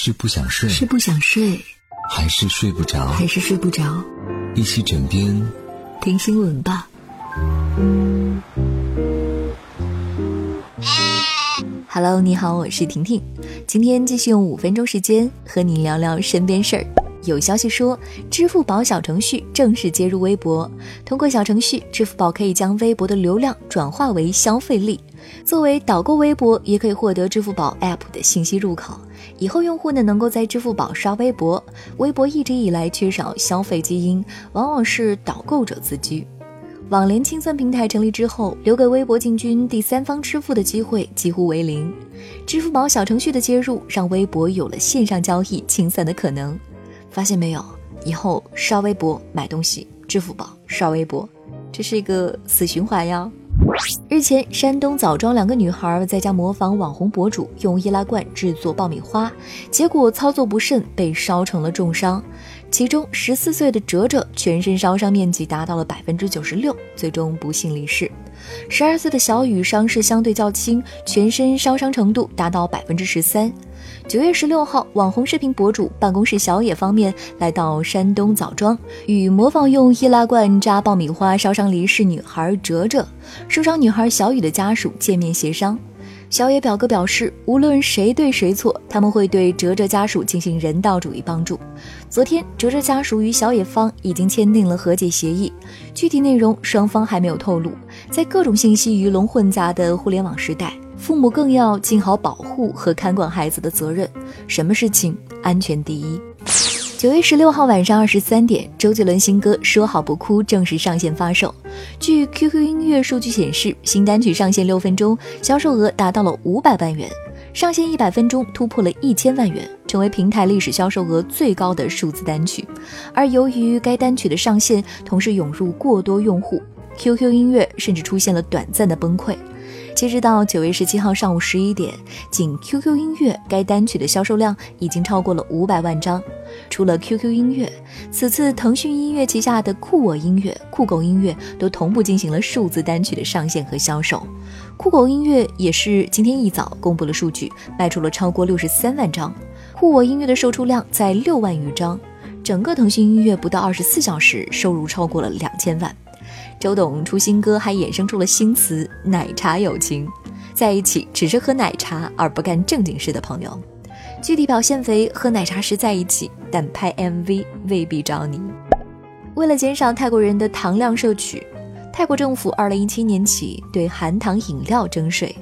是不想睡，是不想睡，还是睡不着？还是睡不着？一起枕边听新闻吧。Hello，你好，我是婷婷，今天继续用五分钟时间和你聊聊身边事儿。有消息说，支付宝小程序正式接入微博，通过小程序，支付宝可以将微博的流量转化为消费力。作为导购微博，也可以获得支付宝 App 的信息入口。以后用户呢能够在支付宝刷微博。微博一直以来缺少消费基因，往往是导购者自居。网联清算平台成立之后，留给微博进军第三方支付的机会几乎为零。支付宝小程序的接入，让微博有了线上交易清算的可能。发现没有？以后刷微博买东西，支付宝刷微博，这是一个死循环呀。日前，山东枣庄两个女孩在家模仿网红博主用易拉罐制作爆米花，结果操作不慎被烧成了重伤。其中十四岁的哲哲全身烧伤面积达到了百分之九十六，最终不幸离世。十二岁的小雨伤势相对较轻，全身烧伤程度达到百分之十三。九月十六号，网红视频博主办公室小野方面来到山东枣庄，与模仿用易拉罐扎爆米花烧伤离世女孩哲哲、受伤女孩小雨的家属见面协商。小野表哥表示，无论谁对谁错，他们会对哲哲家属进行人道主义帮助。昨天，哲哲家属与小野方已经签订了和解协议，具体内容双方还没有透露。在各种信息鱼龙混杂的互联网时代，父母更要尽好保护和看管孩子的责任。什么事情，安全第一。九月十六号晚上二十三点，周杰伦新歌《说好不哭》正式上线发售。据 QQ 音乐数据显示，新单曲上线六分钟，销售额达到了五百万元；上线一百分钟，突破了一千万元，成为平台历史销售额最高的数字单曲。而由于该单曲的上线，同时涌入过多用户，QQ 音乐甚至出现了短暂的崩溃。截止到九月十七号上午十一点，仅 QQ 音乐该单曲的销售量已经超过了五百万张。除了 QQ 音乐，此次腾讯音乐旗下的酷我音乐、酷狗音乐都同步进行了数字单曲的上线和销售。酷狗音乐也是今天一早公布了数据，卖出了超过六十三万张。酷我音乐的售出量在六万余张。整个腾讯音乐不到二十四小时，收入超过了两千万。周董出新歌，还衍生出了新词“奶茶友情”，在一起只是喝奶茶而不干正经事的朋友。具体表现为喝奶茶时在一起，但拍 MV 未必找你。为了减少泰国人的糖量摄取，泰国政府二零一七年起对含糖饮料征税。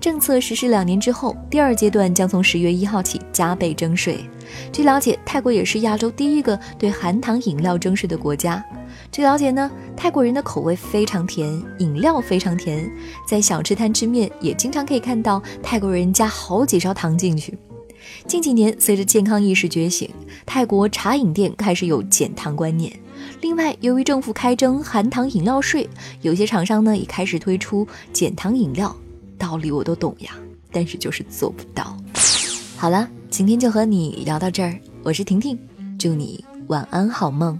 政策实施两年之后，第二阶段将从十月一号起加倍征税。据了解，泰国也是亚洲第一个对含糖饮料征税的国家。据了解呢，泰国人的口味非常甜，饮料非常甜，在小吃摊吃面也经常可以看到泰国人加好几勺糖进去。近几年，随着健康意识觉醒，泰国茶饮店开始有减糖观念。另外，由于政府开征含糖饮料税，有些厂商呢也开始推出减糖饮料。道理我都懂呀，但是就是做不到。好了，今天就和你聊到这儿，我是婷婷，祝你晚安好梦。